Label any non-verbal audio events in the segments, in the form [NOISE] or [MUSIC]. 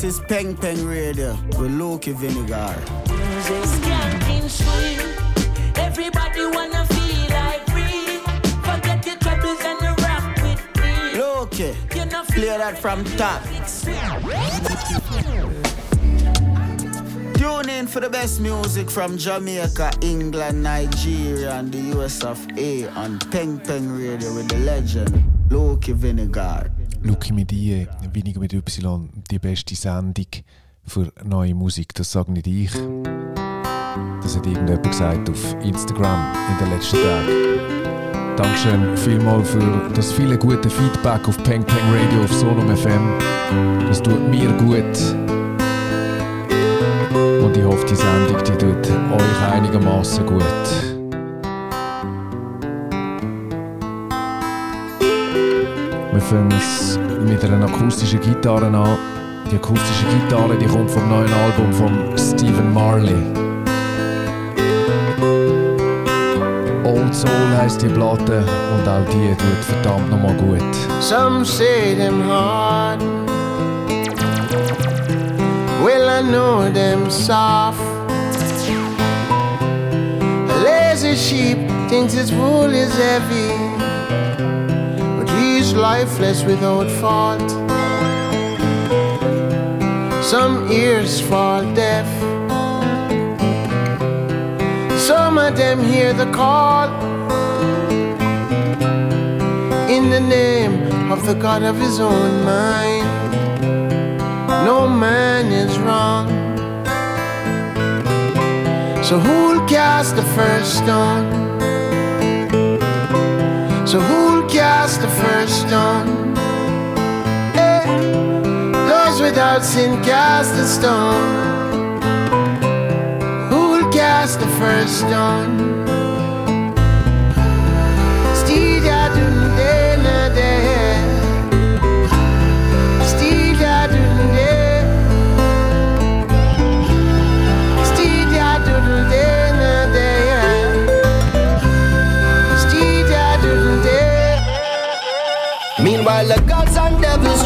This is Peng Peng Radio with Loki Vinegar. Everybody wanna feel like free. Forget your troubles and rock with me. Loki, play that from top. Tune in for the best music from Jamaica, England, Nigeria, and the US of A on Peng Peng Radio with the legend Loki Vinegar. Luki mit I, weniger mit Y, die beste Sendung für neue Musik. Das sage nicht ich. Das hat irgendjemand gesagt auf Instagram in den letzten Tagen. Dankeschön vielmals für das viele gute Feedback auf Peng Peng Radio auf Solom FM. Das tut mir gut. Und ich hoffe, die Sendung die tut euch einigermaßen gut. Wir fangen es mit einer akustischen Gitarre an. Die akustische Gitarre die kommt vom neuen Album von Stephen Marley. Old Soul heisst die Platte und auch die tut verdammt nochmal gut. Some say them hard. Well, I know them soft. A lazy sheep thinks its wool is heavy, lifeless without fault. Some ears fall deaf. Some of them hear the call in the name of the God of his own mind. No man is wrong. So who'll cast the first stone? So who'll cast the first stone? Eh, those without sin cast the stone. Who'll cast the first stone?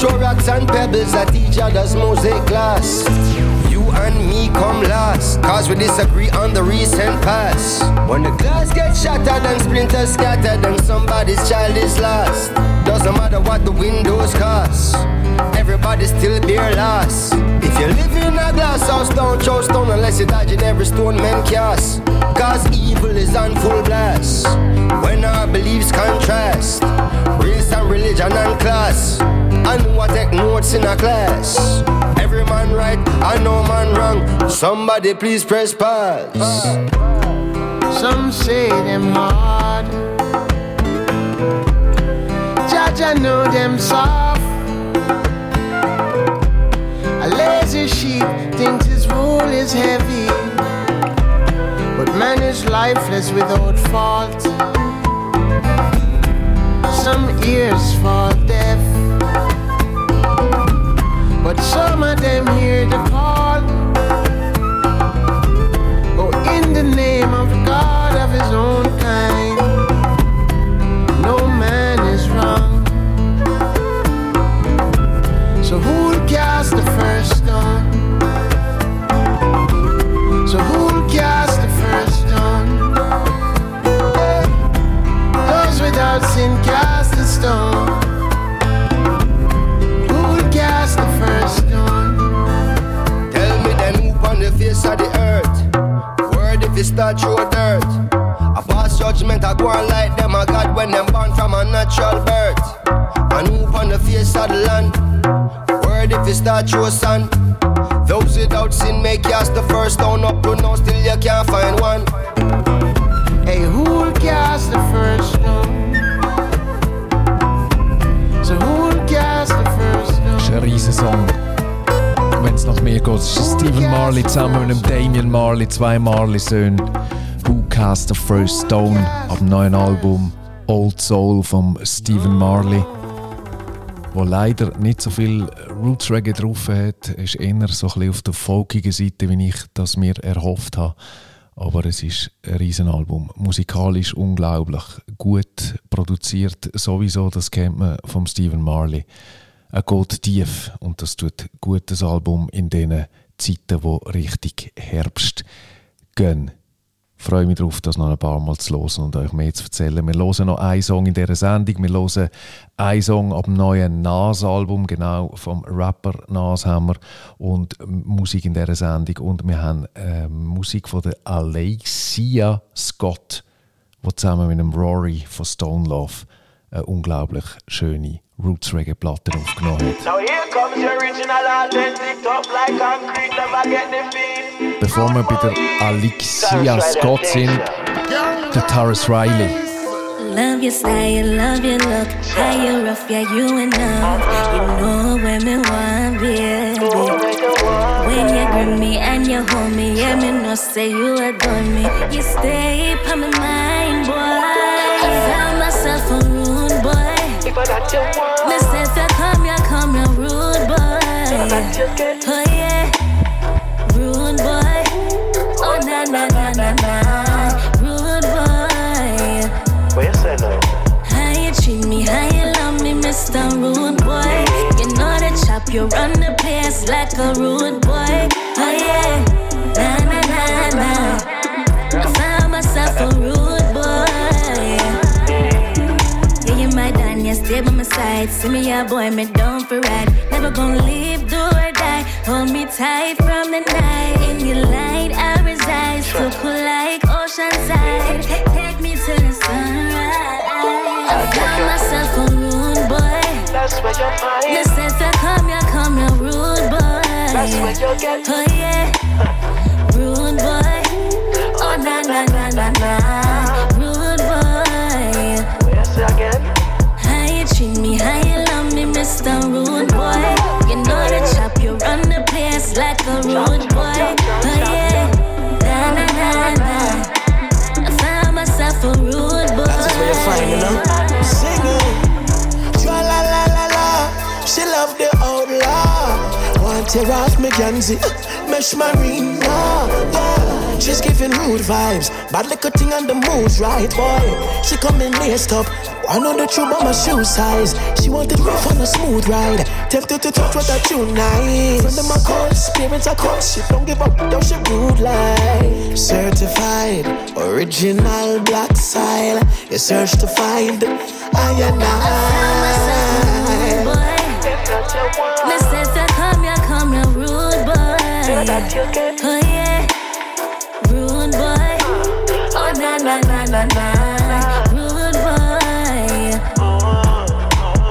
Throw rocks and pebbles at each other's mosaic glass. You and me come last, cause we disagree on the recent past. When the glass gets shattered and splinters scattered, and somebody's child is lost. Doesn't matter what the windows cost, everybody still bear loss. If you live in a glass house, don't throw stone unless you dodge in every stone man cast. Cause evil is on full blast. When our beliefs contrast, race and religion and class. I know I take notes in a class. Every man right, I know man wrong. Somebody please press pause. Some say them hard. Judge, I know them soft. A lazy sheep thinks his wool is heavy, but man is lifeless without fault. Some ears fall deaf, but some of them hear the call. Oh, in the name of God of his own kind, no man is wrong. So who'll cast the first stone? So who'll cast the first stone? Those without sin cast the stone. Start throw dirt. A pass judgment, I go on like them a God when them born from a natural birth. And who on the face of the land. Word if you start throw sun. Those without sin may cast the first stone up to now, still you can't find one. Hey, who'll cast the first stone? So who'll cast the first stone? Ein Riesensong. Wenn es nach mir geht, ist Stephen Marley zusammen mit dem Damian Marley, zwei Marley-Söhne. Who Cast the First Stone ab dem neuen Album Old Soul von Stephen Marley. Wo leider nicht so viel Roots Reggae drauf hat, ist eher so ein auf der folkigen Seite, wie ich das mir erhofft habe. Aber es ist ein Riesenalbum. Musikalisch unglaublich. Gut produziert sowieso, das kennt man vom Stephen Marley. Er geht tief und das tut gut das Album in diesen Zeiten, wo richtig Herbst gehen. Ich freue mich darauf, das noch ein paar Mal zu hören und euch mehr zu erzählen. Wir hören noch einen Song in dieser Sendung. Wir hören einen Song ab dem neuen Nas-Album, genau vom Rapper Nas haben wir, und Musik in dieser Sendung. Und wir haben äh, Musik von der Alexia Scott, die zusammen mit dem Rory von Stone Love eine unglaublich schöne Roots Reggae Platte aufgenommen hat. Bevor wir bei der Aleighcia Scott sind, der Tarrus Riley. Love your style, love your look, how you rough, yeah, you enough. You know women want, baby. When you grip me and you hold me, yeah, me no say you adore me. You stay on my mind, boy. I found myself a rude boy. Me say if you come, you come, you rude boy. I just get. Oh yeah, rude boy. Oh na na na na na, rude boy. How you treat me, how you love me, Mr. Rude Boy. You know the chop, you run the place like a rude stay by my side. See me, yeah, boy, me down for ride. Never gonna leave, do or die. Hold me tight from the night. In your light, I reside. So cool like oceanside. Take, take me to the sunrise. I found myself a rude boy. Listen, if you come, you come, you rude boy. That's where you get. Oh yeah, tear off me Ganzi. Mesh marina. Yeah. She's giving rude vibes. Bad little thing on the moves, right, boy. She coming laced up. I know the truth about my shoe size. She wanted rough on a smooth ride. Tempted to touch what I tune nice. Friend of my cause, parents are cause. She don't give up, don't she rude like. Certified, original black style. You search to find I Rude I. Listen, if boy. Oh yeah, rude boy. Oh na na na na na, rude boy.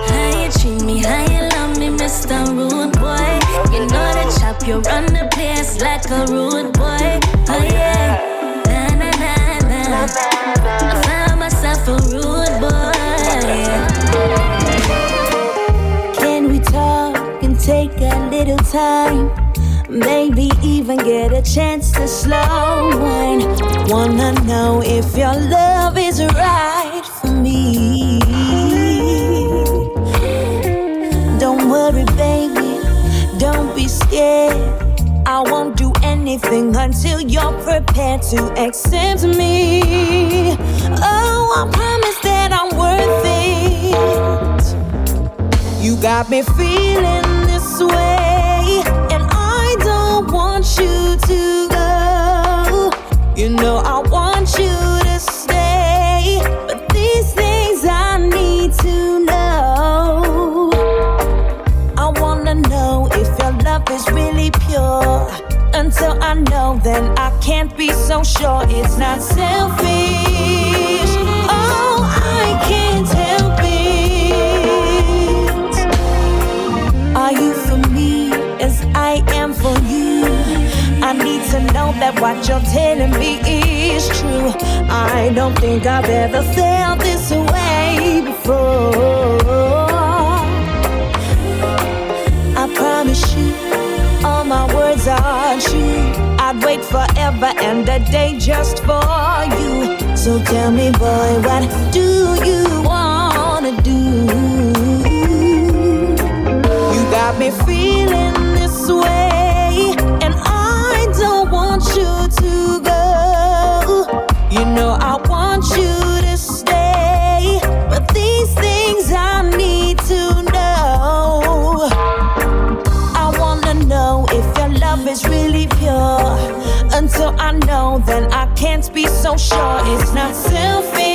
How you treat me, how you love me, Mr. Rude Boy. You know the chop, you run the place like a rude boy. Oh yeah, na na na na. I found myself a rude boy. Can we talk and take a little time? Maybe even get a chance to slow wind. Wanna know if your love is right for me. Don't worry, baby, don't be scared. I won't do anything until you're prepared to accept me. Oh, I promise that I'm worth it. You got me feeling this way, you to go. You know I want you to stay, but these things I need to know. I wanna know if your love is really pure. Until I know, then I can't be so sure it's not selfish. To know that what you're telling me is true. I don't think I've ever felt this way before. I promise you, all my words are true. I'd wait forever and a day just for you. So tell me, boy, what do you wanna do? You got me feeling this way, You know I want you to stay, but these things I need to know. I wanna know if your love is really pure. Until I know, then I can't be so sure. It's not selfish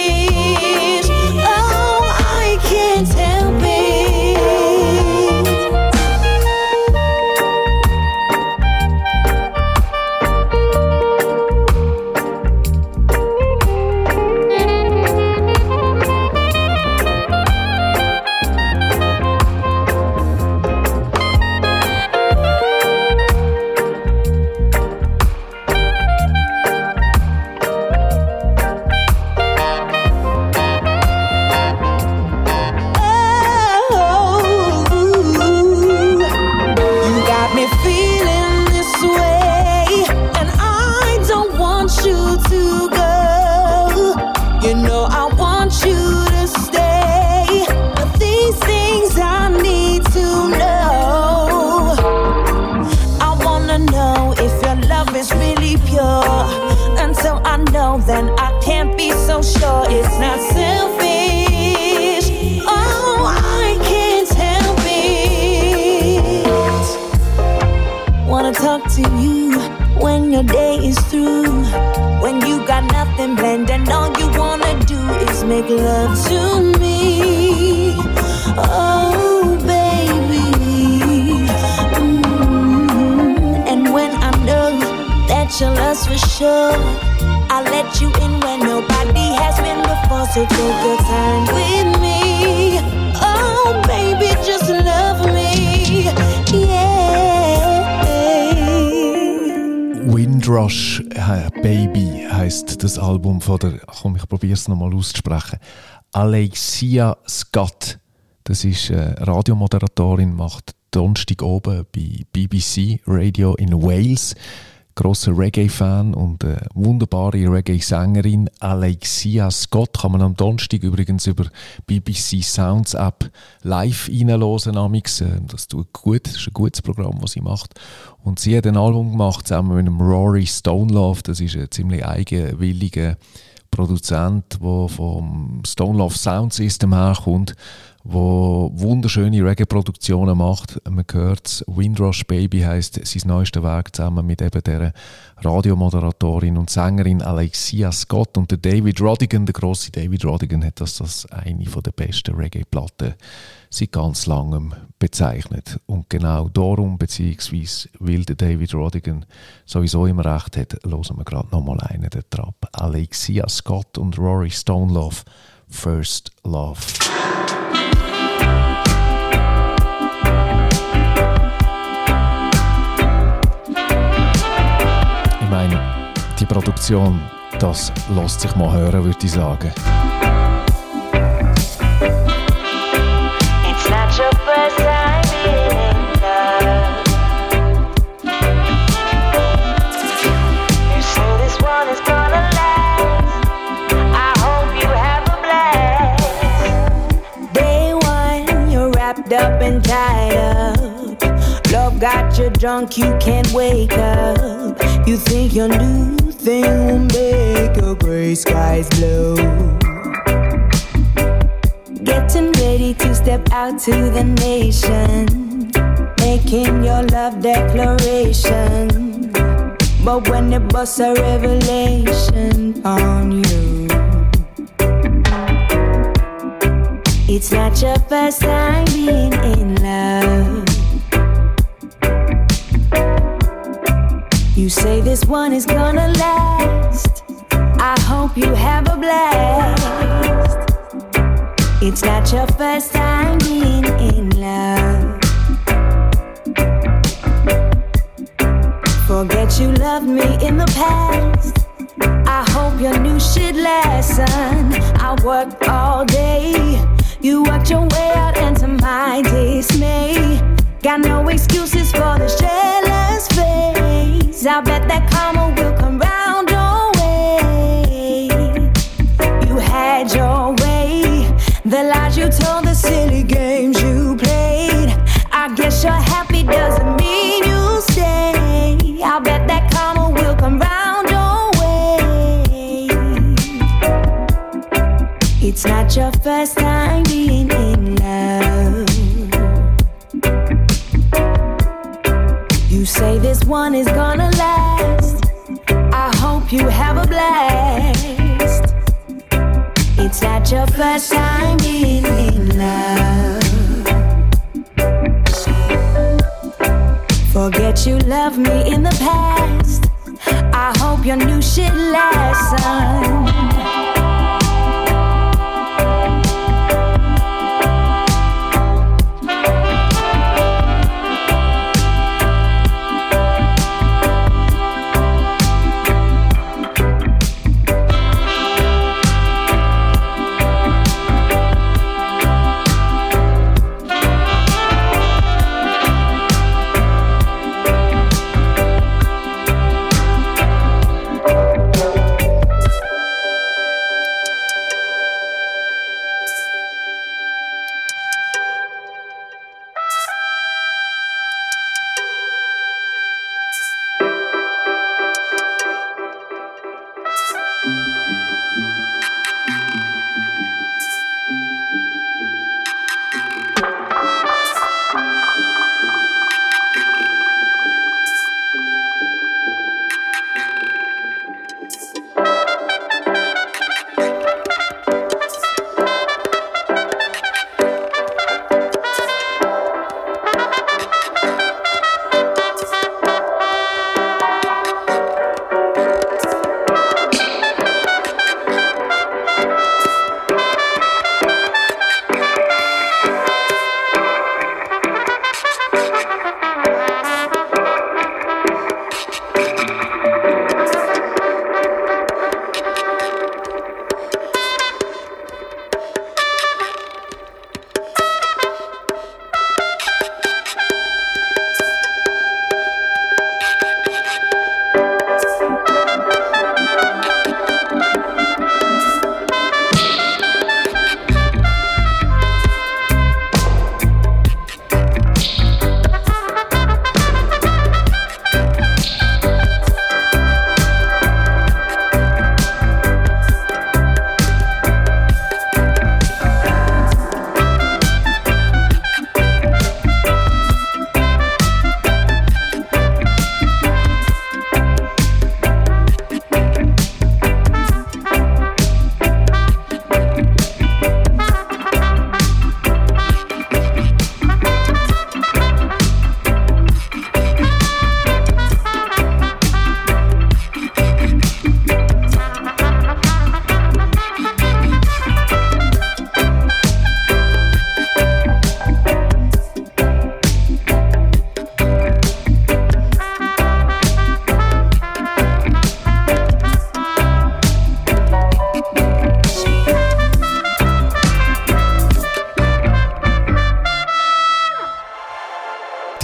von der, komm, ich probiere es nochmal auszusprechen. Alexia Scott. Das ist äh, Radiomoderatorin, macht Donnerstag oben bei BBC Radio in Wales. Grosser Reggae-Fan und äh, wunderbare Reggae-Sängerin Alexia Scott kann man am Donnerstag übrigens über BBC Sounds App live reinhören. amix. Äh, Das tut gut, das ist ein gutes Programm, das sie macht. Und sie hat ein Album gemacht zusammen mit einem Rory Stonelove. Das ist ein ziemlich eigenwilliger Produzent, der vom Stonelove Sound System herkommt, wo wunderschöne Reggae-Produktionen macht. Man hört Windrush Baby heißt sein neuester Werk zusammen mit eben der Radiomoderatorin und Sängerin Alexia Scott und der David Rodigan, der große David Rodigan, hat das als eine der besten Reggae-Platten seit ganz langem bezeichnet. Und genau darum, beziehungsweise weil der David Rodigan sowieso immer recht hat, hören wir gerade nochmal einen der Trap. Alexia Scott und Rory Stonelove, First Love. Ich meine, die Produktion, das lässt sich mal hören, würde ich sagen. Got you drunk, you can't wake up. You think your new thing will make your gray skies blue. Getting ready to step out to the nation, making your love declaration. But when it busts a revelation on you, it's not your first time being in love. You say this one is gonna last. I hope you have a blast. It's not your first time being in love. Forget you loved me in the past. I hope your new shit lesson. I worked all day. You worked your way out into my dismay. Got no excuses for this jealous face. I bet that karma will come round your way. You had your way. The lies you told, the silly games you played. I guess you're happy doesn't mean you stay. I bet that karma will come round your way. It's not your first time say this one is gonna last. I hope you have a blast. It's not your first time being in love. Forget you loved me in the past. I hope your new shit lasts, son.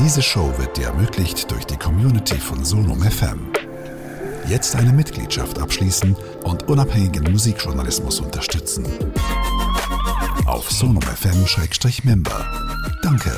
Diese Show wird dir ermöglicht durch die Community von Sonum FM. Jetzt eine Mitgliedschaft abschließen und unabhängigen Musikjournalismus unterstützen. Auf sonumfm-member. Danke.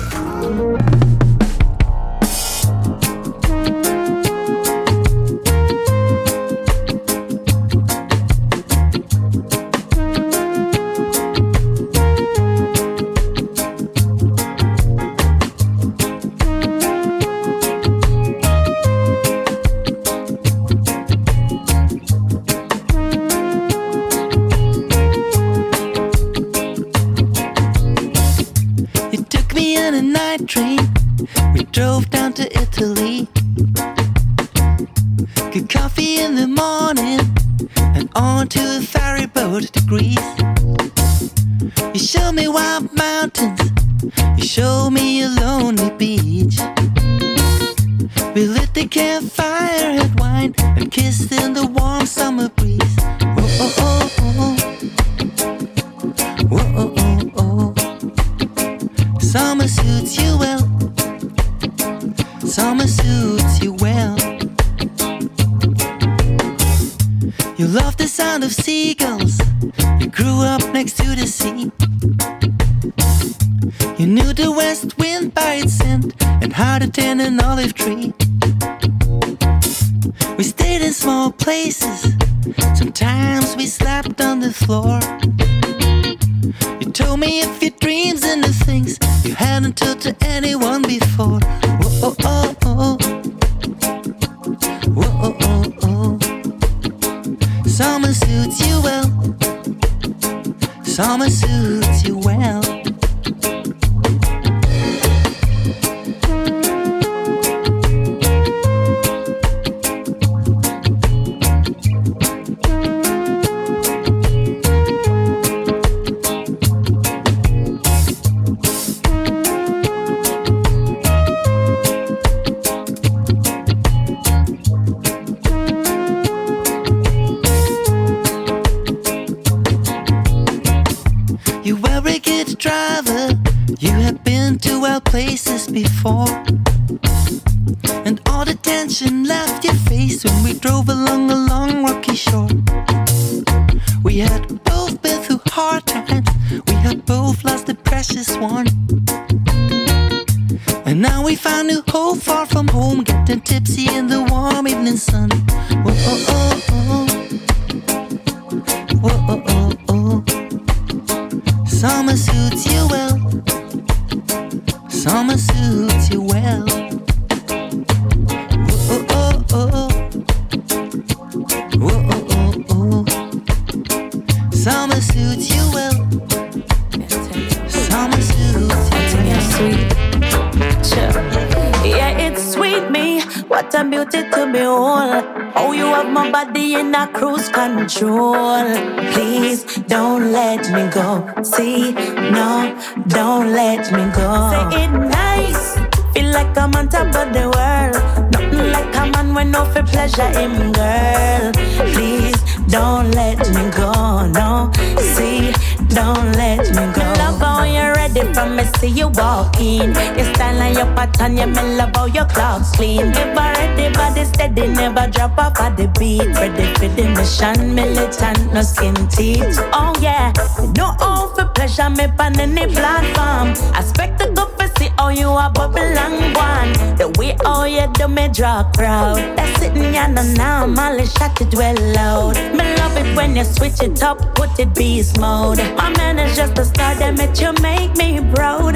Clean. Never ready, body steady, never drop off at the beat. Ready for the mission, militant, no skin teeth. Oh yeah, no all for pleasure, me on any platform. Aspect the good for see how you are bubble and one. The way how you do me draw crowd. That's sitting ya now, I'm Molly shut it well loud. Me love it when you switch it up, put it beast mode. My man is just a star that make you make me proud.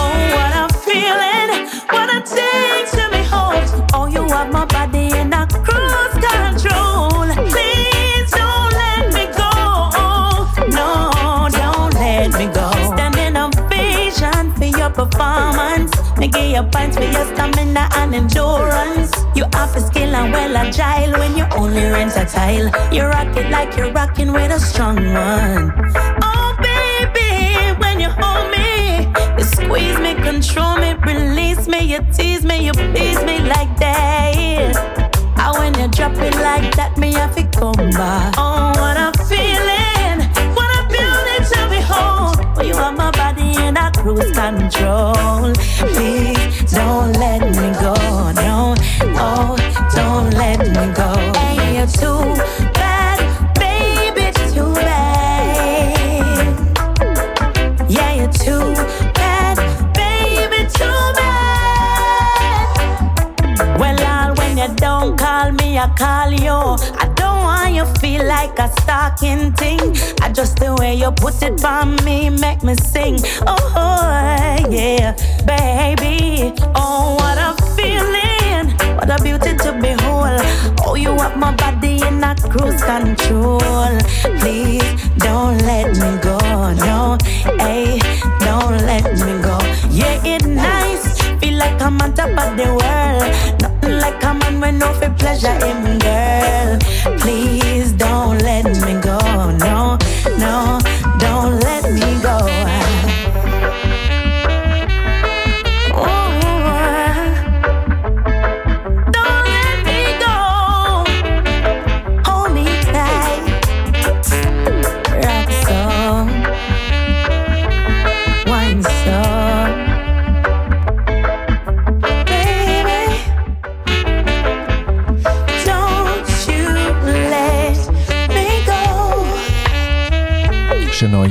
Oh, what I'm feeling, what a thing have my body in a cruise control. Please don't let me go. No, don't let me go. Standing ovation for your performance. Me give you points for your stamina and endurance. You have a skill and well agile when you only rent a tile. You rock it like you're rocking with a strong one. Oh baby, when you hold me, squeeze me, control me, release me, you tease me, you please me like that. And when you drop it like that, me have to come back. Oh, what a feeling, what a beauty to behold. Oh, you have my body in a cruise control. Please don't let me go, no, oh, don't let me go. Hey, you're too I call you. I don't want you feel like a stalking thing. I just the way you put it on me make me sing. Oh yeah, baby. Oh what a feeling, what a beauty to behold. Oh you have my body in a cruise control. Please don't let me go, no, hey, don't let me go. Yeah, it nice, feel like I'm on top of the world. Like a man when no for pleasure him, girl. Please don't let me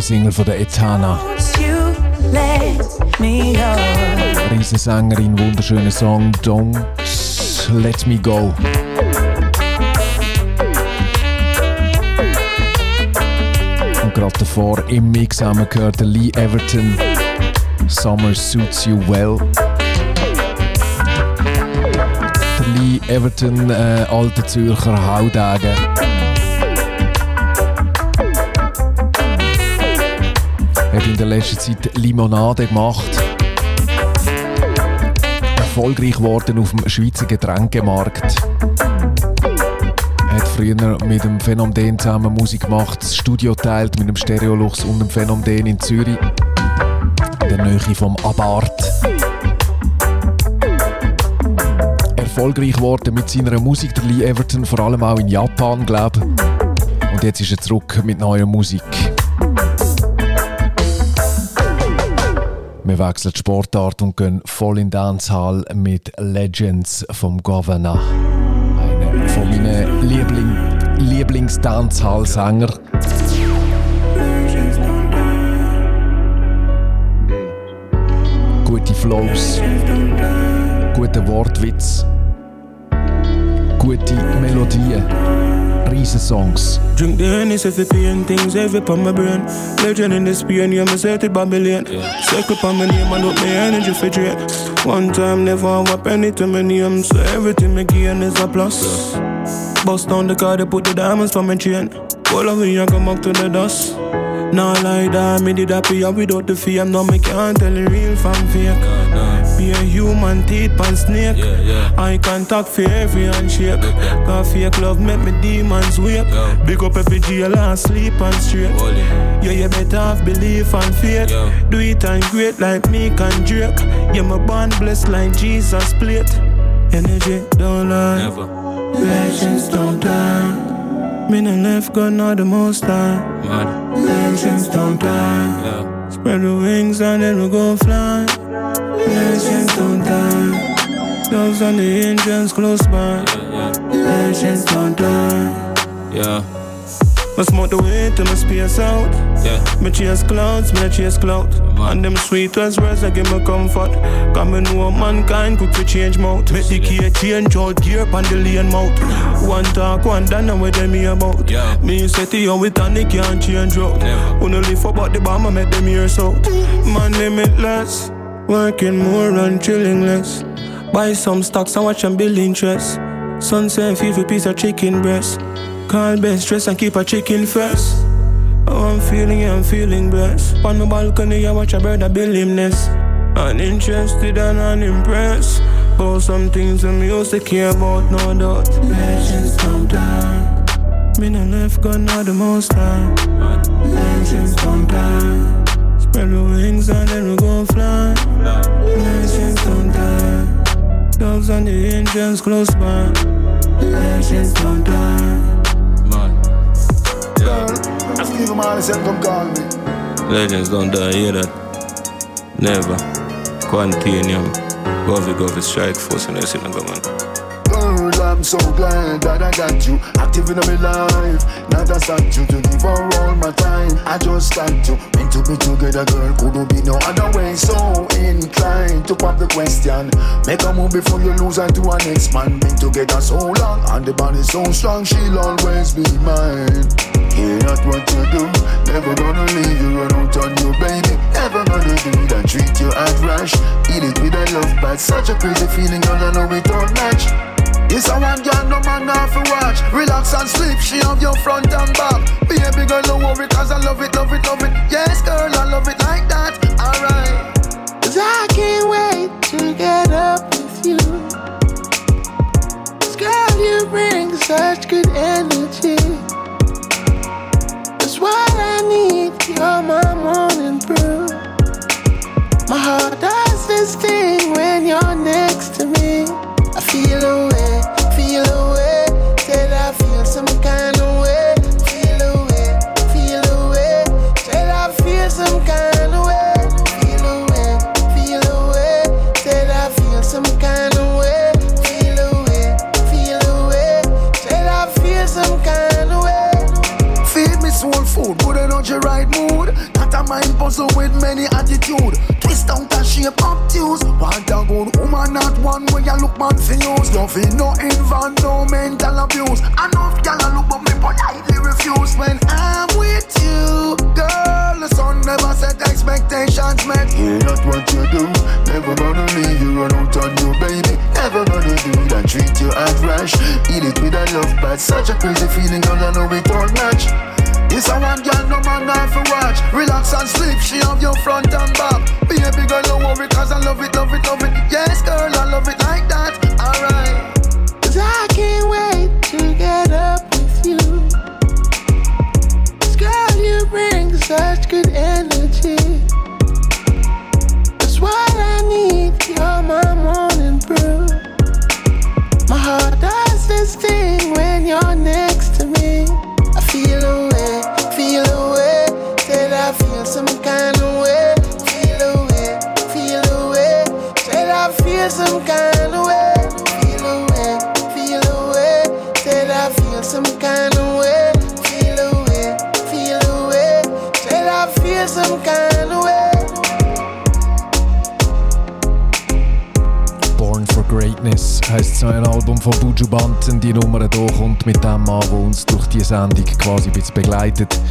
Single von der Etana. Riesensängerin, wunderschöner Song Don't Let Me Go. Und gerade davor im Mix haben wir gehört Lee Everton. Summer Suits You Well. Der Lee Everton, äh, alter Zürcher Haudegen. Hat in der letzten Zeit Limonade gemacht erfolgreich geworden auf dem Schweizer Getränkemarkt. Hat früher mit dem Phänomen zusammen Musik gemacht, das Studio teilt mit dem Stereolux und dem Phänomen in Zürich, in der Nähe vom Abart. Erfolgreich geworden mit seiner Musik, der Lee Everton, vor allem auch in Japan, glaube ich. Und jetzt ist er zurück mit neuer Musik. Wir wechseln die Sportart und gehen voll in Dancehall mit Legends vom Governor. Einer von meinen Liebling Lieblings-Dancehall-Sänger. Gute Flows, guter Wortwitz, gute Melodien. Riesen Songs. Drink the Henny, say fi pain things heavy on my brain. Legend in this pain, yeah, me set it Babylon. Yeah. Circle on my name and up my energy for drain. One time, never have a penny to my name, so everything me gain is a plus. Yeah. Bust down the car, they put the diamonds for my chain. All of me, I come back to the dust. Not like that, me did happy without the fame. Now me can't tell the real from fake. Be a human teeth and snake. Yeah, yeah. I contact for every handshake. Yeah. Cause fake love make me demons wake. Yeah. Big up every jail and sleep and straight. Holy. Yeah, you better have belief and faith. Yeah. Do it and great like me can Drake. Yeah, my born blessed like Jesus plate. Energy don't lie. Never. Legends don't die. Me no left God, not the most time. Mad. Legends don't die. Yeah. Spread the wings and then we go fly. Legends don't die. Dogs and the angels close by. Yeah, yeah. Legends don't die. Yeah. I smoke the way to my space out. Yeah. Me chase clouds, me chase clout. And them sweet as words that give me comfort. Come and know mankind quick to change mouth. Make the key change out gear pan the lane mouth. One talk, one done, with them here about. Yeah. Me set it on with and they can't change out. Wanna live about the bomb, I make them hear out. Man limitless. Working more and chilling less. Buy some stocks and watch them build interest. Sunset, for piece of chicken breast. Call best stress and keep a chicken first. Oh, I'm feeling, I'm feeling blessed. On my balcony, I watch a brother build him nest. Uninterested and unimpressed. About some things I'm used to care about, no doubt. Legends don't die. Me no left gun, not the most time. Legends don't die. Spread the wings and then we gon' fly. Legends don't die. Dogs and the angels close by. Legends don't die. Steve Marley said, come call me. Legends don't die, hear that? Never. Continuum. Govy, Govy, strike force, and I see government. I'm so glad that I got you active in my life. Not a statue to give all my time. I just got to meant to be together, girl. Couldn't be no other way. So inclined to pop the question. Make a move before you lose her to a next man. Been together so long and the bond is so strong, she'll always be mine. Care not what you do, never gonna leave you run out on you, baby. Never gonna do that, treat you as rash. Eat it with a love bite, such a crazy feeling, girl. I know it don't match. This a one girl, no man off to watch. Relax and sleep, she have your front and back. Baby girl, don't worry, cause I love it, love it, love it. Yes, girl, I love it like that. Alright. Cause I can't wait to get up with you. Cause girl, you bring such good energy. That's what I need, you're my morning brew. My heart does this thing when you're next to me. I feel away, mind puzzle with many attitude. Twist out a shape obtuse. Want a good woman, not one where you look man for use. Nothing, no invent, no mental abuse. Enough gal a look but me politely refuse when I'm with you, girl. The sun never set expectations met. Yeah, not what you do. Never gonna leave you run out on you, baby. Never gonna do that. Treat you as rash. Eat it with a love bite. Such a crazy feeling, girl. I know it don't match. This a one girl, no man off to watch. Relax and sleep, she have your front and back. Baby girl, don't worry, cause I love it, love it, love it. Yes, girl, I love it like that. Alright. Cause I can't wait to get up with you. Cause girl, you bring such good energy. So ein Album von Buju Banton. Die Nummer hier kommt mit dem an, der uns durch die Sendung quasi ein bisschen begleitet.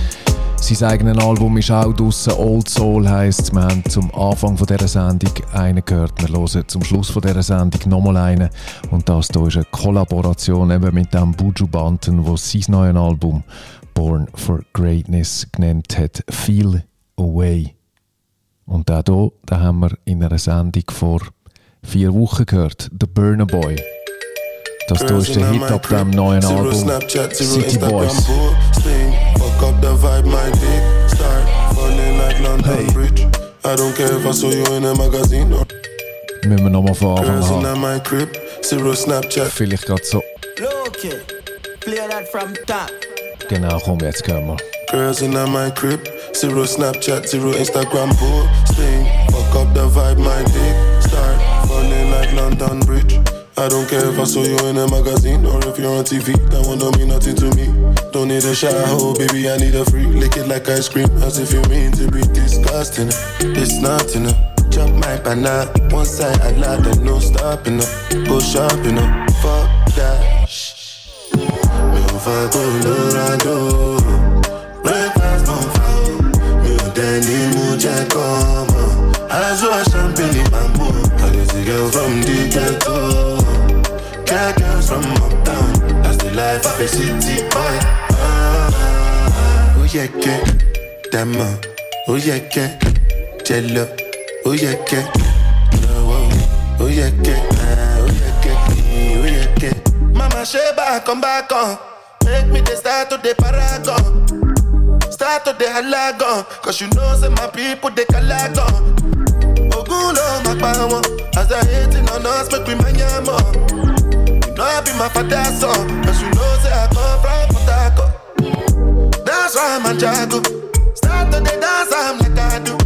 Sein eigenes Album ist auch draussen. Old Soul heisst Wir haben zum Anfang von dieser Sendung einen gehört. Wir hören zum Schluss von dieser Sendung nochmal einen. Und das hier ist eine Kollaboration eben mit dem Buju Banton, der sein neues Album Born for Greatness genannt hat. Feel Away. Und auch hier, den haben wir in einer Sendung vor vier Wochen gehört. The Burner Boy. Das hier ist der Hit ab dem neuen Zero Album Snapchat, zero City Instagram Boys. posting. Fuck up the vibe, my dick start falling like London Bridge. I don't care if I saw you in a magazine or Müssen wir nochmal von Anfang girls in an. my crib. Zero Snapchat. Vielleicht gerade so. Okay, play that from top. Genau, komm, jetzt hören wir. Girls in my crib. Zero Snapchat, zero Instagram posting. Fuck up the vibe, my dick start falling like London Bridge. I don't care if I saw you in a magazine or if you're on TV. That one don't mean nothing to me. Don't need a shower, baby. I need a free. Lick it like ice cream, as if you mean to be disgusting. It's nothing. Chop my banana, one side I lie, there's no stopping up. Go shopping up, fuck that. Mi ò fa Colorado, breakfast mo fa o. Mi ò dẹ̀ ní mú jẹ́ kọ́ mọ̀. Aṣọ champagne bamboo, I dey see girl from the ghetto. Get girls from uptown, that's the life of a city boy. Ah, Ó yẹ kẹ́ dàmọ̀, ó yẹ kẹ́ jẹ lọ, ó yẹ kẹ́ lọ́wọ́, ó yẹ kẹ́, ah, ó yẹ kẹ́, ó yẹ kẹ́. Mama back on back on, make me dey start to dey paragon. Start to dey halagon, cause you know say my people dey calagon. Ogun ló ma pa wọn, as they hating on us make we yam more. Know I be my father's son, cause you know say I come from Harcourt. That's why I'm a jago. Start to dey dance, I'm like I do.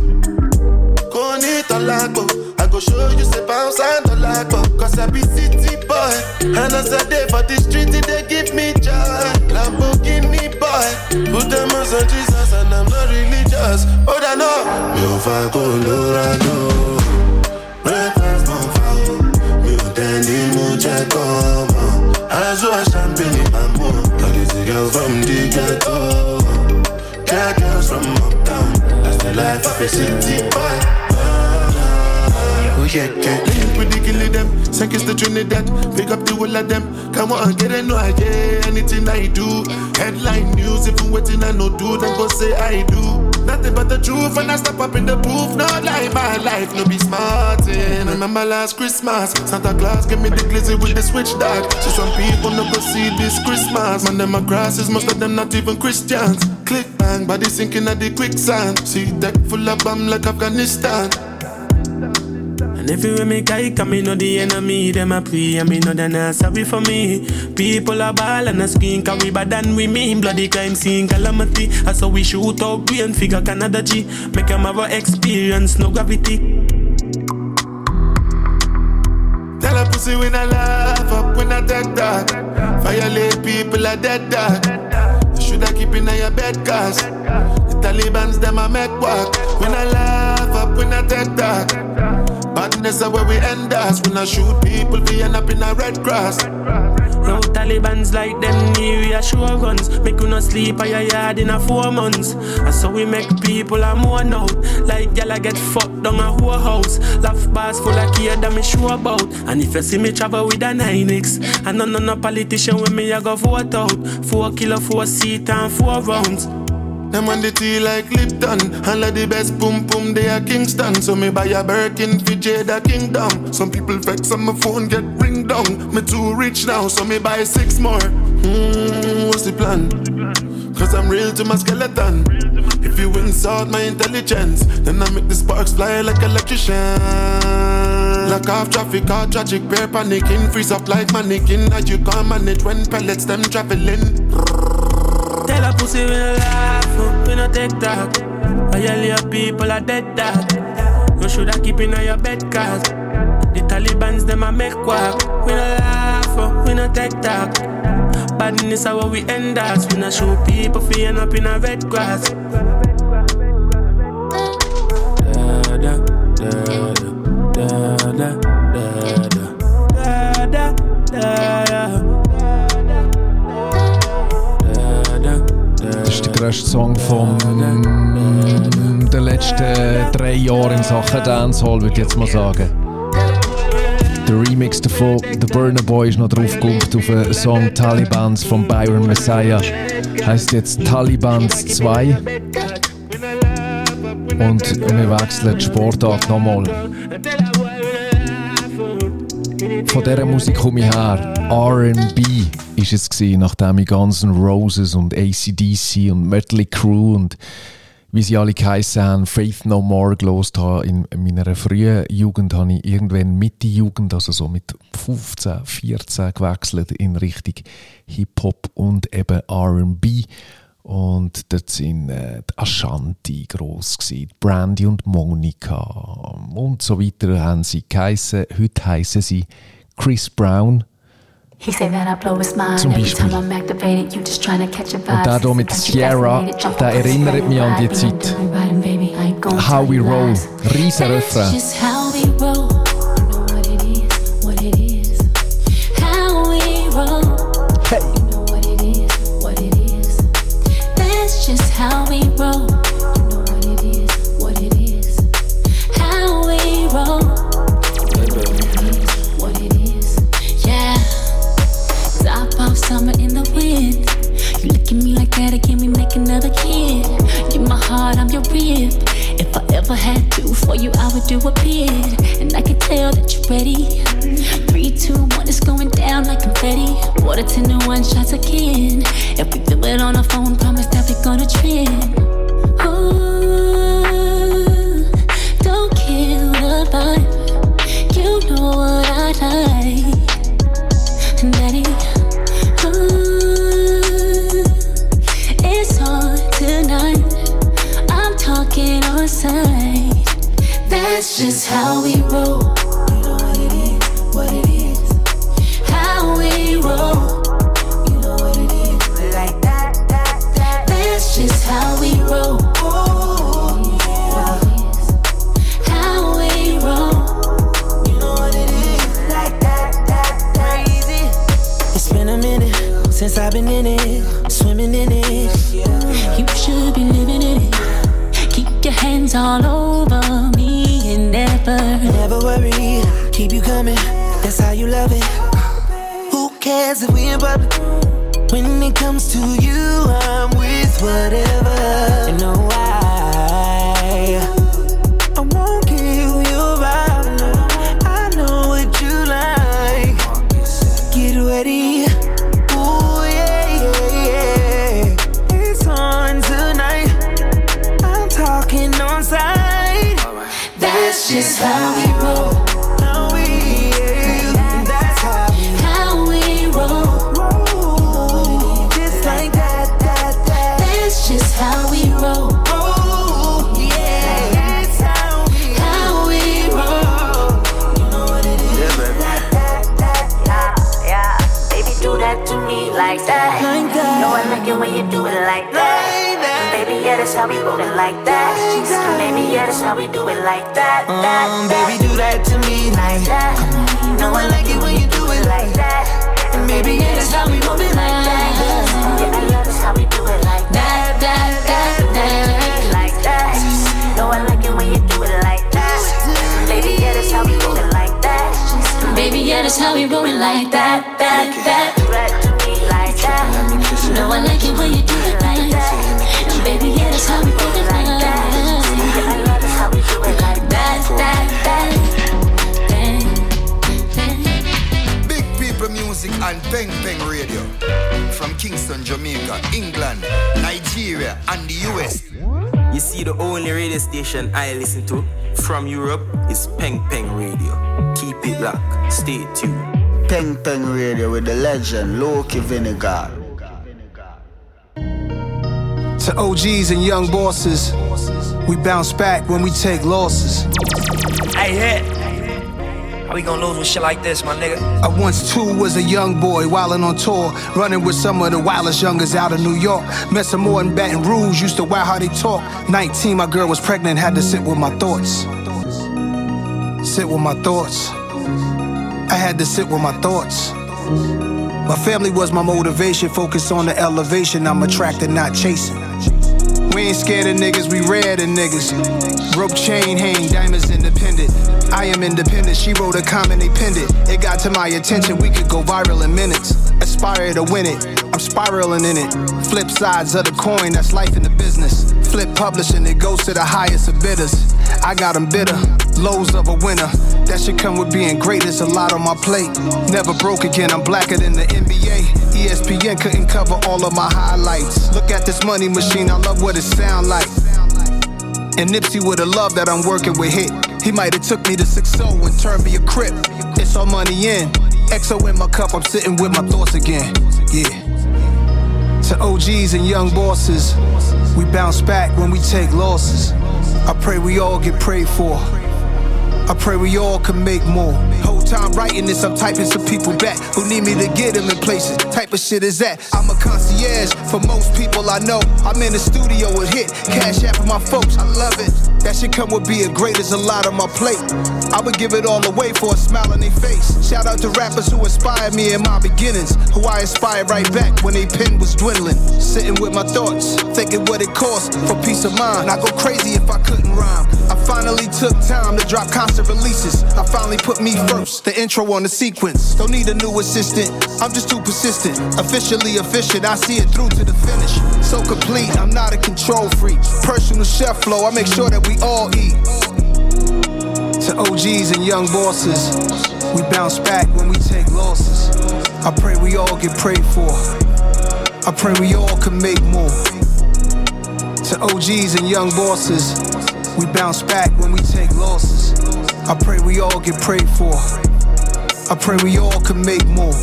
Ní tọ́lágbó, I go show you say bounce and tọ́lágbó. Cause I be city boy, and as I dey for the street, it dey give me joy. Lamborghini boy, put them on Jesus and I'm not religious. Oh, I know. Mi ò fa Colorado, breakfast mo fa o. Mi ò dẹ̀ ní mú jẹ́ kọ́ mọ̀. Aṣọ champagne bamboo, all these girls from the ghetto. Get girls from uptown, that's the life of a city boy. Oh yeah, yeah. Link with the killing them, is the Trinidad. Pick up the whole of them. Come on, get a no idea. Anything I do, headline news. If you waiting, I no do, then go say I do. Nothing but the truth, and I step up in the booth. No lie, my life, no be smarting. Remember last Christmas, Santa Claus gave me the glizzy with the switch dog. So some people no see this Christmas. Man, them grasses, most of them not even Christians. Click bang, body sinking at the quicksand. See deck full of bomb like Afghanistan. And everywhere me guy come, me know the enemy, them a pray, and me know they not sorry for me. People are ball and a skin, cause we bad than we mean. Bloody crime scene, calamity. That's how we shoot out brain, figure Canada G. Make them have a experience, no gravity. Tell a pussy when I laugh up when I dead dog. Violate people are dead dog. Should I keep in your bed cause the Taliban's them a make work. When I laugh up when I dead dog. Badness are where we end us. When I shoot people, we end up in a red cross. No Taliban's like them new reassure guns. Make you not sleep at your yard in a four months. And so we make people a more out. Like y'all get fucked down a whole house. Laugh bars full of kid that me sure about. And if you see me travel with a 9X, and none no politician with me, I go vote out. Four kilo, four seat and four rounds. Them on the tea like Lipton. And like the best boom boom they are Kingston. So me buy a Birkin for Jada Kingdom. Some people vex on my phone get ring down. Me too rich now so me buy six more. Hmm, what's the plan? Cause I'm real to my skeleton. If you insult my intelligence Then I make the sparks fly like electrician. Lock off traffic, all tragic, bear panicking Freeze up like mannequin. As you can't manage when pellets them traveling pussy we no laugh, we no take talk. Violate people are dead dog. You shoulda keep in your bed cause the Taliban's them a make walk. We no laugh, we no take talk. Badness how we end us. We no show people end up in a red grass. Drei Jahren in Sachen Dancehall, würde ich jetzt mal sagen. Der Remix davon, der Burner Boy ist noch draufgekommen auf den Song Talibans von Byron Messiah. Heißt jetzt Talibans 2. Und wir wechseln die Sportart nochmal. Von dieser Musik komme ich her. RB ist es gewesen, nachdem ich Guns N' Roses und ACDC und Mötley Crew und wie sie alle geheissen haben, Faith No More gelost habe. In meiner frühen Jugend habe ich irgendwann Mitte Jugend, also so mit 15, 14 gewechselt in Richtung Hip-Hop und eben R&B. Und dort sind äh, die Ashanti gross gewesen, Brandy und Monika und so weiter haben sie geheissen. Heute heissen sie Chris Brown. Und der hier mit Ciara, der erinnert mich an die Zeit. How We Roll, riesen Refrain. Just how we roll. Me like we make another kid. You my heart, I'm your rib. If I ever had to for you, I would do a bid. And I can tell that you're ready. Three, two, one, it's going down like confetti. Water ten to one shots again. If we do it on the phone, promise that we're gonna trend. Ooh, don't kill the vibe. You know what That's just how we roll. You know what it is, what it is. How we roll. You know what it is. Like that, that, that. That's just how we roll. Coming. That's how you love it. Who cares if we in public? When it comes to you, I'm with whatever. You know why? I won't give you up. I know what you like. Get ready. Ooh, yeah, yeah, yeah. It's on tonight. I'm talking on side. That's just how we you do it like that. Baby, yeah, that's how we roll it like that. Baby, yeah, that's how we do it like that. Um, baby, do that to me like that. Know I like it when you do it like that. And baby, yeah, that's how we it like that. Yeah, I that's how we do it like that. That, that, that. Like that. Know I like it when you do it like that. Baby, yeah, that's how we roll it like that. Baby, yeah, that's how we roll it like that, that, that. That You know I like it when you do it like that. And baby, yeah, that's how we roll it like that. I love that's how we do it like that. That, that, that. Big people music and Peng Peng Radio. From Kingston, Jamaica, England, Nigeria, and the US. You see, the only radio station I listen to from Europe is Peng Peng Radio. Keep it locked. Stay tuned. Peng Peng Radio with the legend Loki Vinegar. To OGs and young bosses, we bounce back when we take losses. I hit. How we gonna lose with shit like this, my nigga? I once too was a young boy, wildin' on tour, running with some of the wildest youngers out of New York. Met some more in Baton Rouge, used to wow how they talk. 19, my girl was pregnant, had to sit with my thoughts. Sit with my thoughts. I had to sit with my thoughts. My family was my motivation, focus on the elevation. I'm attracted, not chasing. We ain't scared of niggas, we rare than niggas. Rope chain hang, diamonds independent. I am independent, she wrote a comment, they pinned it. It got to my attention, we could go viral in minutes. Aspire to win it, I'm spiraling in it. Flip sides of the coin, that's life in the business. Flip publishing, it goes to the highest of bidders. I got them bitter, lows of a winner. That should come with being great, there's a lot on my plate. Never broke again, I'm blacker than the NBA. ESPN couldn't cover all of my highlights. Look at this money machine, I love what it sound like. And Nipsey would have loved that I'm working with hit. He might have took me to 6 and turned me a crip. It's all money in. XO in my cup, I'm sitting with my thoughts again. Yeah. To OGs and young bosses, we bounce back when we take losses. I pray we all get prayed for. I pray we all can make more. Whole time writing this, I'm typing some people back who need me to get them in places. Type of shit is that? I'm a concierge for most people I know. I'm in the studio with hit, cash app for my folks. I love it. That shit come with being great as a lot on my plate. I would give it all away for a smile on their face. Shout out to rappers who inspired me in my beginnings, who I inspired right back when they pen was dwindling. Sitting with my thoughts, thinking what it costs for peace of mind. I go crazy if I couldn't rhyme. I finally took time to drop constant releases. I finally put me first, the intro on the sequence. Don't need a new assistant, I'm just too persistent. Officially efficient, I see it through to the finish. So complete, I'm not a control freak. Personal chef flow, I make sure that we all eat. To OGs and young bosses, we bounce back when we take losses. I pray we all get prayed for. I pray we all can make more. To OGs and young bosses, we bounce back when we take losses. I pray we all get prayed for. I pray we all can make more.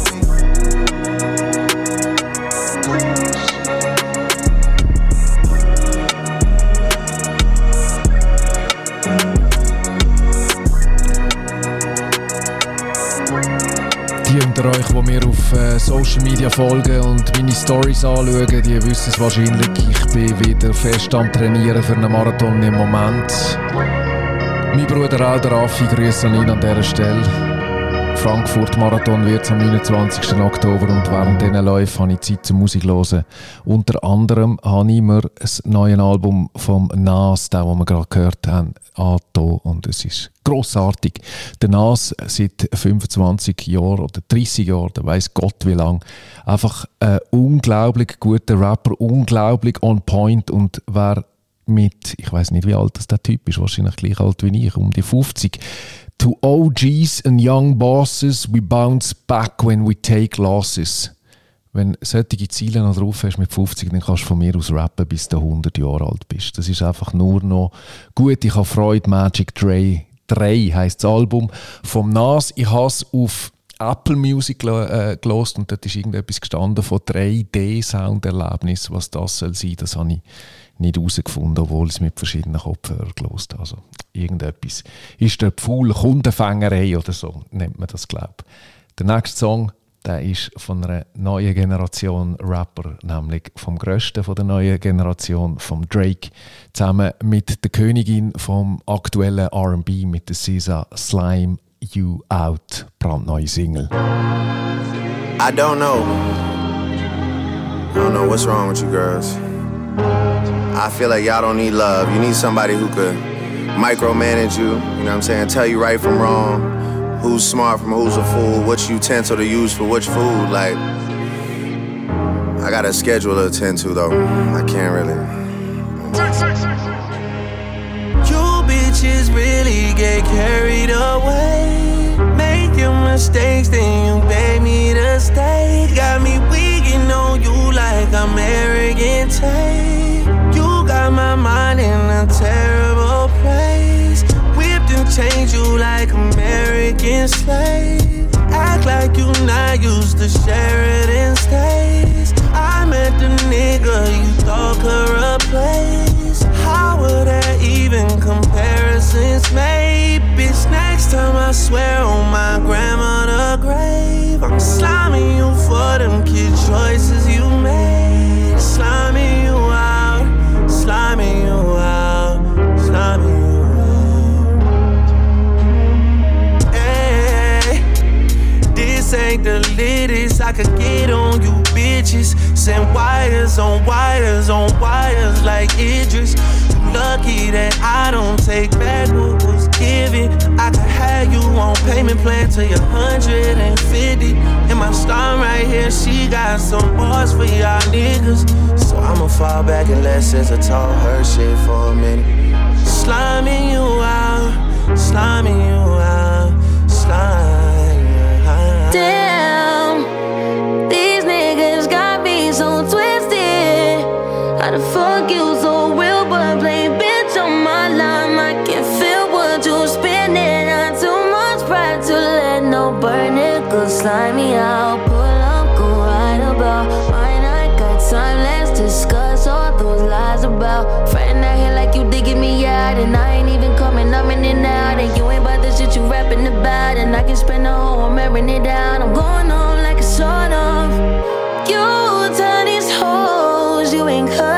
Die unter euch, die mir auf äh, Social Media folgen und meine Stories anschauen, die wissen es wahrscheinlich. Ich bin wieder fest am Trainieren für einen Marathon im Moment. Mein Bruder auch, der Raffi, grüße an ihn an dieser Stelle. Frankfurt-Marathon wird am 29. Oktober und während diesen Läufen habe ich Zeit zum Musik hören. Unter anderem habe ich mir ein neues Album vom Nas, das wir gerade gehört haben, angetan und es ist grossartig. Der Nas seit 25 Jahren oder 30 Jahren, weiß Gott wie lang, einfach ein unglaublich guter Rapper, unglaublich on point und wer mit, ich weiß nicht wie alt das der Typ ist, wahrscheinlich gleich alt wie ich, um die 50, To OGs and young bosses, we bounce back when we take losses. Wenn solche Ziele noch drauf hast mit 50, dann kannst du von mir aus rappen, bis du 100 Jahre alt bist. Das ist einfach nur noch gut. Ich habe Freude, Magic Dre. 3 heisst das Album vom Nas. Ich habe es auf Apple Music äh, und dort ist irgendetwas gestanden von 3D-Sounderlebnis. Was das soll sein, das habe ich nicht herausgefunden, obwohl ich es mit verschiedenen Kopfhörern gelost habe. Also irgendetwas. Ist der Pfuhl Kundenfängerei oder so, nennt man das, glaube ich. Der nächste Song, der ist von einer neuen Generation Rapper, nämlich vom grössten von der neuen Generation, vom Drake, zusammen mit der Königin vom aktuellen R&B, mit der SZA Slime You Out, brandneue Single. I don't know. I don't know what's wrong with you girls. I feel like y'all don't need love. You need somebody who could micromanage you, you know what I'm saying? Tell you right from wrong, who's smart from who's a fool, which utensil to use for which food. Like, I got a schedule to attend to though. I can't really. You bitches really get carried away. Making mistakes, then you beg me to stay. Got me weaking on you like I'm arrogant. Take. Got my mind in a terrible place. Whipped and changed you like American slave. Act like you not used to Sheraton stays. I met the nigga you thought could replace. How would that even comparisons made? Bitch, next time I swear on my grandmother grave, I'm slamming you for them kid choices you made. Slamming ain't I could get on you bitches. Send wires on wires on wires like Idris. Lucky that I don't take back what was given. I could have you on payment plan till you're 150. And my star right here, she got some bars for y'all niggas. So I'ma fall back and let SZA talk her shit for a minute. Sliming you out, sliming you out, sliming you out. You so real, but play bitch on my line? I can feel what you spinning. Not too much pride to let no burn niggas slime me out. Pull up, go right about mine. I got time. Let's discuss all those lies about friend out here like you digging me out, and I ain't even coming. I'm in and out, and you ain't about the shit you rapping about, and I can spend the whole I'm airing it down. I'm going on like a sort of. You tell these hoes you ain't cuddling,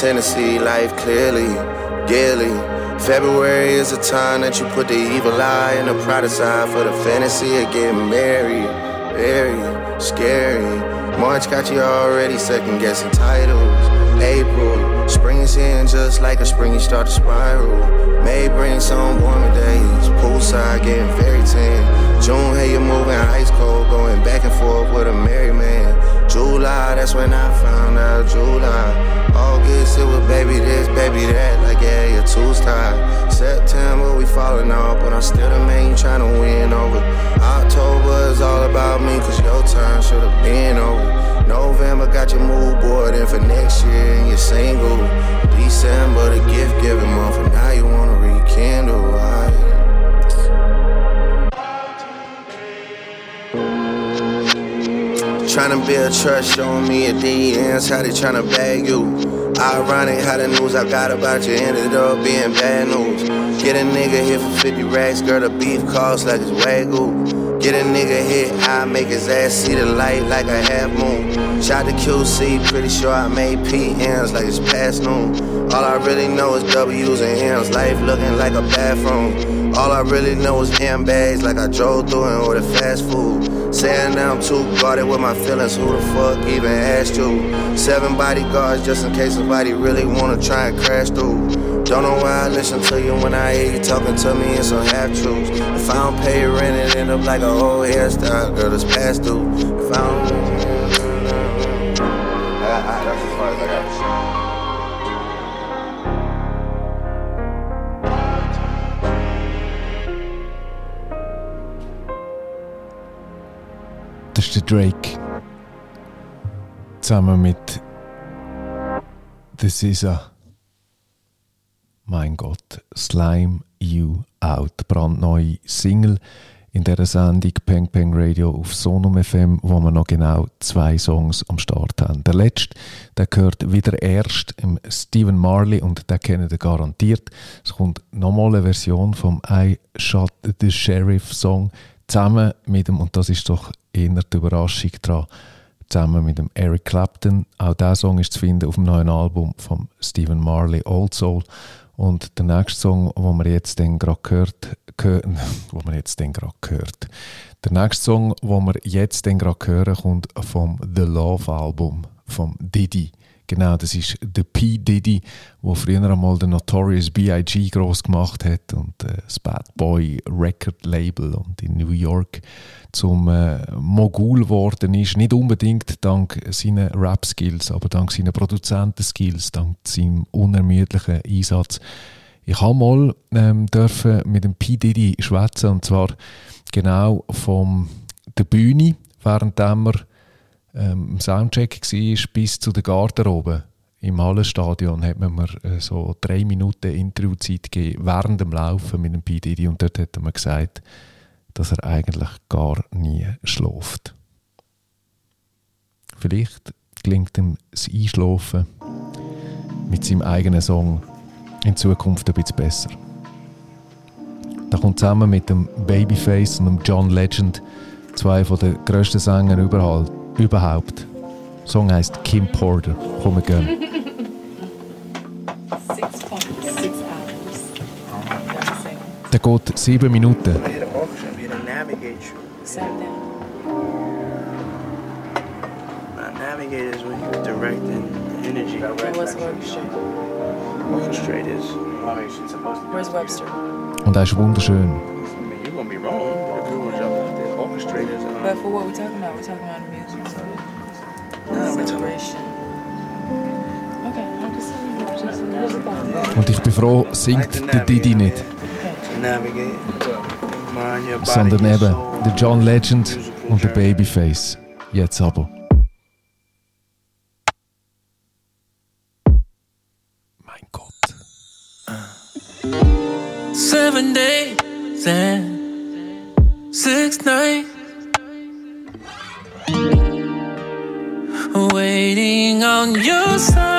January, you pretend to see life clearly, daily. February is a time that you put the evil eye and the pride aside for the fantasy of getting married. Very scary. March got you already second guessing titles. April, spring is and just like a spring, you start to spiral. May bring some warmer days. Poolside getting very tan. June, hey, you're moving ice cold, going back and forth with a merry man. July, that's when I found out July. August, it was baby this, baby that, like yeah, you're too tired. September, we falling off, but I'm still the man you tryna win over. October is all about me, cause your time should've been over. November got your mood board in for next year and you're single. December, the gift giving month, and now you wanna rekindle. I, Tryna build trust, showing me a DMs, how they tryna bag you. Ironic how the news I got about you ended up being bad news. Get a nigga hit for 50 racks, girl, the beef cost like it's wagyu. Get a nigga hit, I make his ass see the light like a half moon. Shot to QC, pretty sure I made PMs like it's past noon. All I really know is W's and M's, life looking like a bathroom. All I really know is M bags like I drove through and ordered fast food. Saying I'm too guarded with my feelings, who the fuck even asked you? Seven bodyguards just in case somebody really wanna try and crash through. Don't know why I listen to you when I hear you talking to me in some half truths. If I don't pay rent, it end up like a whole hairstyle, girl, that's past due. If I don't. Drake. Zusammen mit The SZA. Mein Gott, Slime You Out. Brandneue Single in dieser Sendung Peng Peng Radio auf Sonum FM, wo wir noch genau zwei Songs am Start haben. Der letzte, der gehört wieder erst im Stephen Marley und den kennen ihr garantiert. Es kommt nochmal eine Version vom I Shot the Sheriff Song zusammen mit dem, und das ist doch eher die Überraschung dran, zusammen mit dem Eric Clapton. Auch dieser Song ist zu finden auf dem neuen Album von Stephen Marley, Old Soul. Und der nächste Song, wo wir jetzt dann gerade gehört, gehör, [LAUGHS] wo wir jetzt dann gerade gehört, der nächste Song, wo wir jetzt gerade hören, kommt vom The Love Album vom Diddy. Genau, das ist der P. Diddy, der früher einmal den Notorious B.I.G. groß gemacht hat und äh, das Bad Boy Record Label und in New York zum äh, Mogul geworden ist. Nicht unbedingt dank seiner Rap-Skills, aber dank seiner Produzenten-Skills, dank seinem unermüdlichen Einsatz. Ich habe mal ähm, dürfen mit dem P. Diddy schwätzen und zwar genau von der Bühne, während wir ähm, im Soundcheck war, bis zu der Garderobe im Hallenstadion hat man mir äh, so drei Minuten Interviewzeit gegeben während dem Laufen mit dem P. Diddy und dort hat mir gesagt, dass er eigentlich gar nie schläft. Vielleicht gelingt ihm das Einschlafen mit seinem eigenen Song in Zukunft ein bisschen besser. Da kommt zusammen mit dem Babyface und dem John Legend zwei von den grössten Sängern überhaupt. Überhaupt. Der Song heißt Kim Porter. Komm, wir gehen. 6.6 hours. Der geht sieben Minuten. Sat down. Navigate is when you're directing the energy. That was Webster. Orchestrate is. Where's Webster? Und er ist wunderschön. You're gonna be wrong if you were jumping up there. Orchestrate is. uh, But for what we're talking about, we're talking about the music. Und ich bin froh, singt der Didi nicht, sondern eben der John Legend und der Babyface. Jetzt aber. Seven days and six nights. Waiting on your sound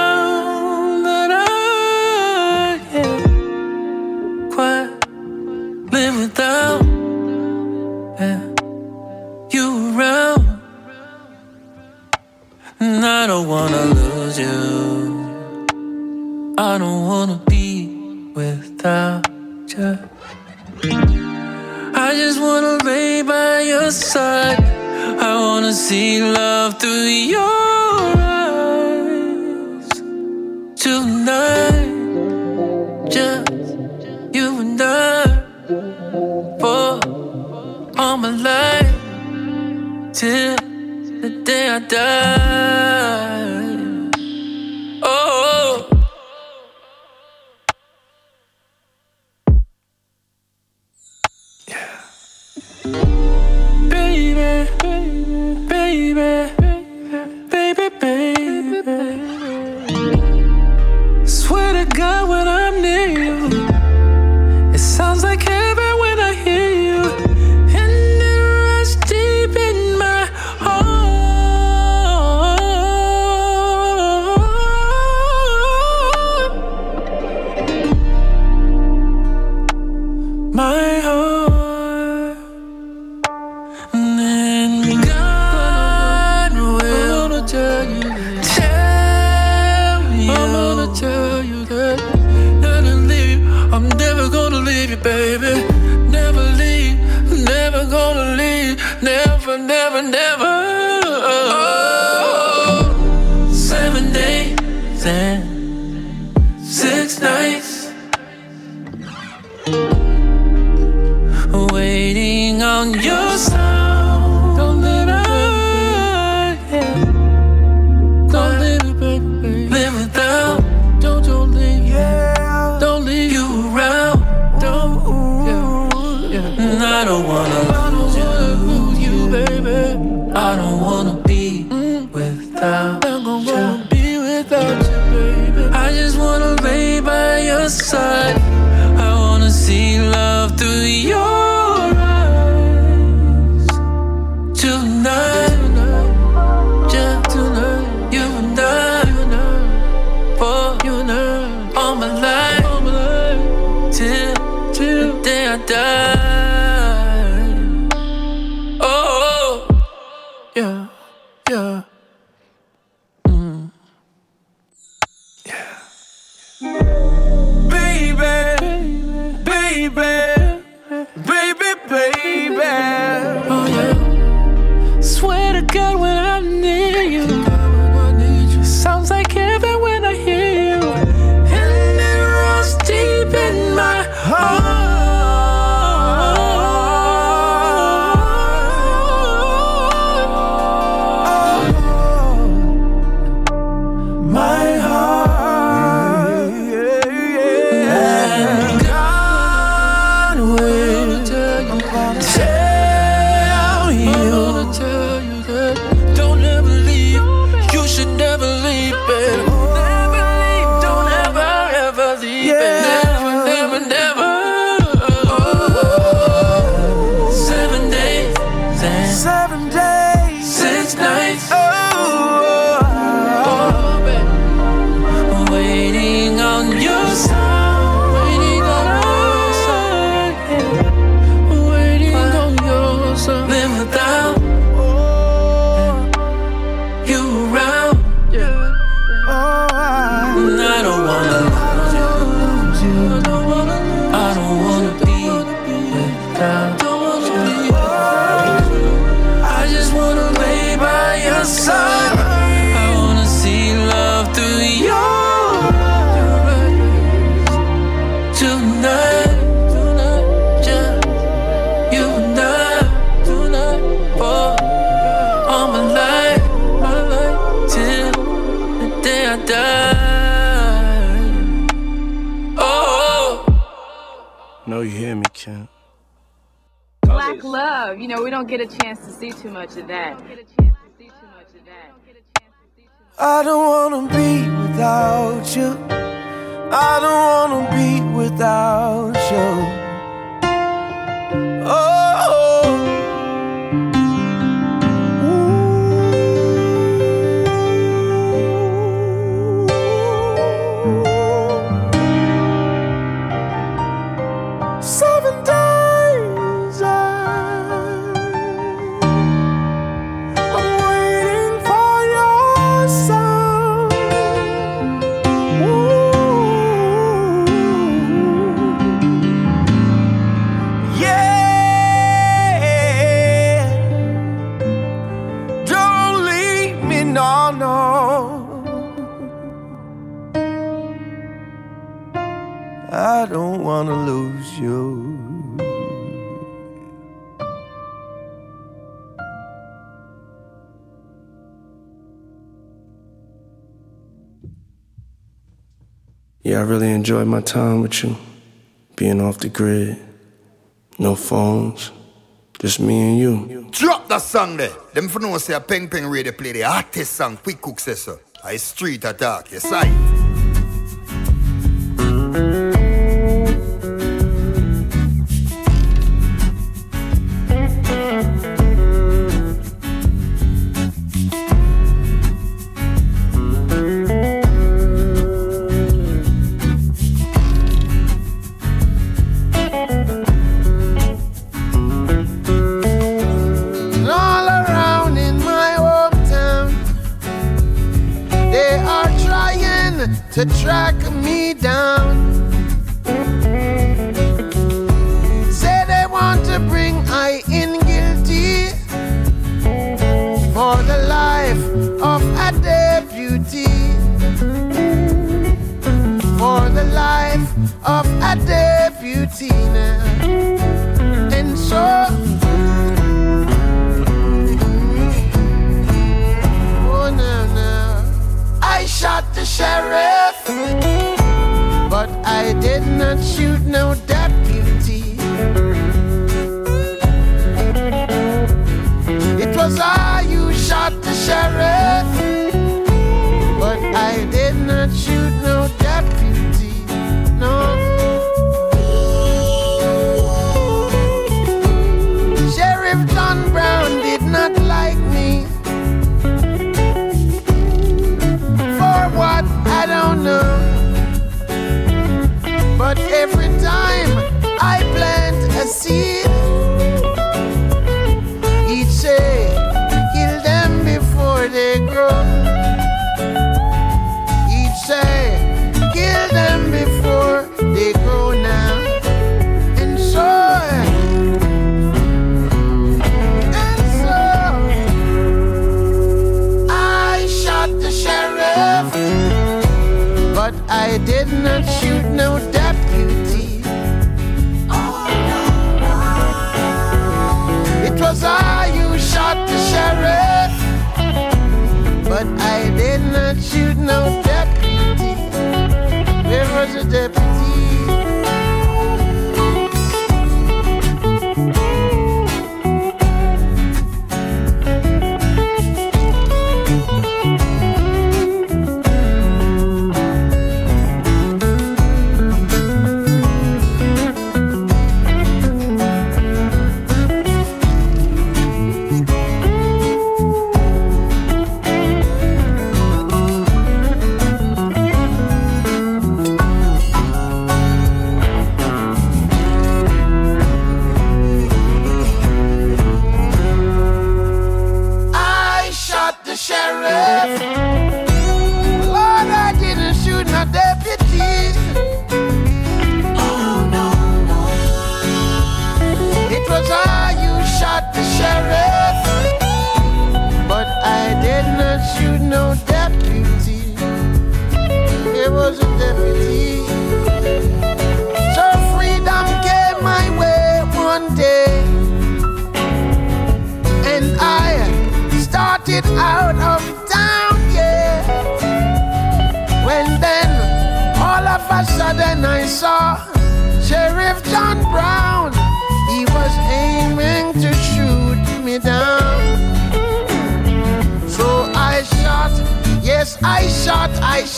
too much of that. I don't wanna be without you. I don't wanna be without you. wanna lose you. Yeah, I really enjoyed my time with you, being off the grid, no phones. Just me and you. Drop that song there. Them for no say a Peng Peng Radio play the artist song Quick Cook says so. I street attack, yes I. did not shoot no deputy. It was I who shot the sheriff, but I did not shoot no deputy. Where was the deputy?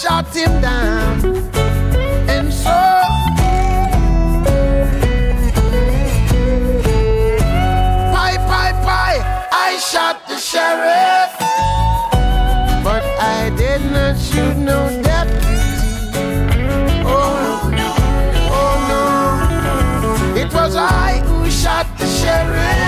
Shot him down. And so Pie, pie, pie, I shot the sheriff. But I did not shoot no deputy. Oh no, oh no. It was I who shot the sheriff.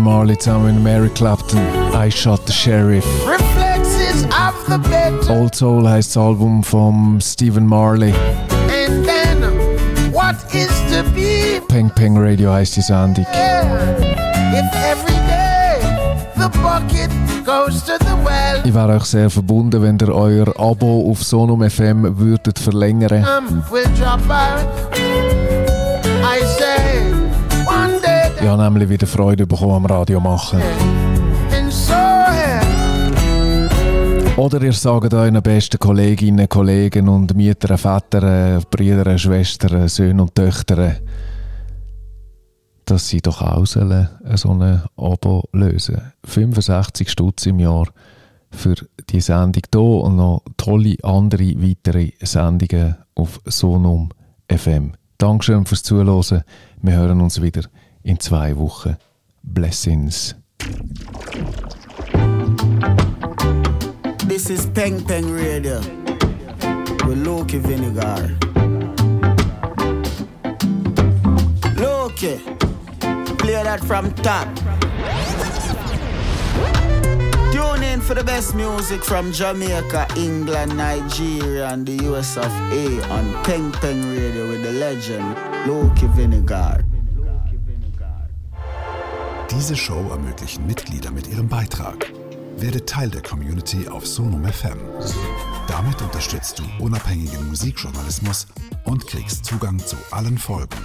Stephen Marley zusammen mit Mary Clapton. I Shot the Sheriff. Reflexes of the better. Old Soul heißt das Album von Stephen Marley. And then what is to be? Peng Peng Radio heißt die Sendung. Yeah. Well. Ich wäre euch sehr verbunden, wenn ihr euer Abo auf Sonum FM würdet verlängern. Um, will Ich habe nämlich wieder Freude bekommen am Radio machen. Oder ihr sagt euren besten Kolleginnen, Kollegen und Müttern, Vätern, Brüdern, Schwestern, Söhnen und Töchtern, dass sie doch auch so ein Abo lösen 65 Stutz im Jahr für die Sendung hier und noch tolle andere weitere Sendungen auf Sonum FM. Dankeschön fürs Zuhören. Wir hören uns wieder in zwei Wochen. Blessings. This is Peng Peng Radio with Loki Vinegar. Loki, play that from top. Tune in for the best music from Jamaica, England, Nigeria, and the US of A on Peng Peng Radio with the legend Loki Vinegar. Diese Show ermöglichen Mitglieder mit ihrem Beitrag. Werde Teil der Community auf Sonum FM. Damit unterstützt du unabhängigen Musikjournalismus und kriegst Zugang zu allen Folgen.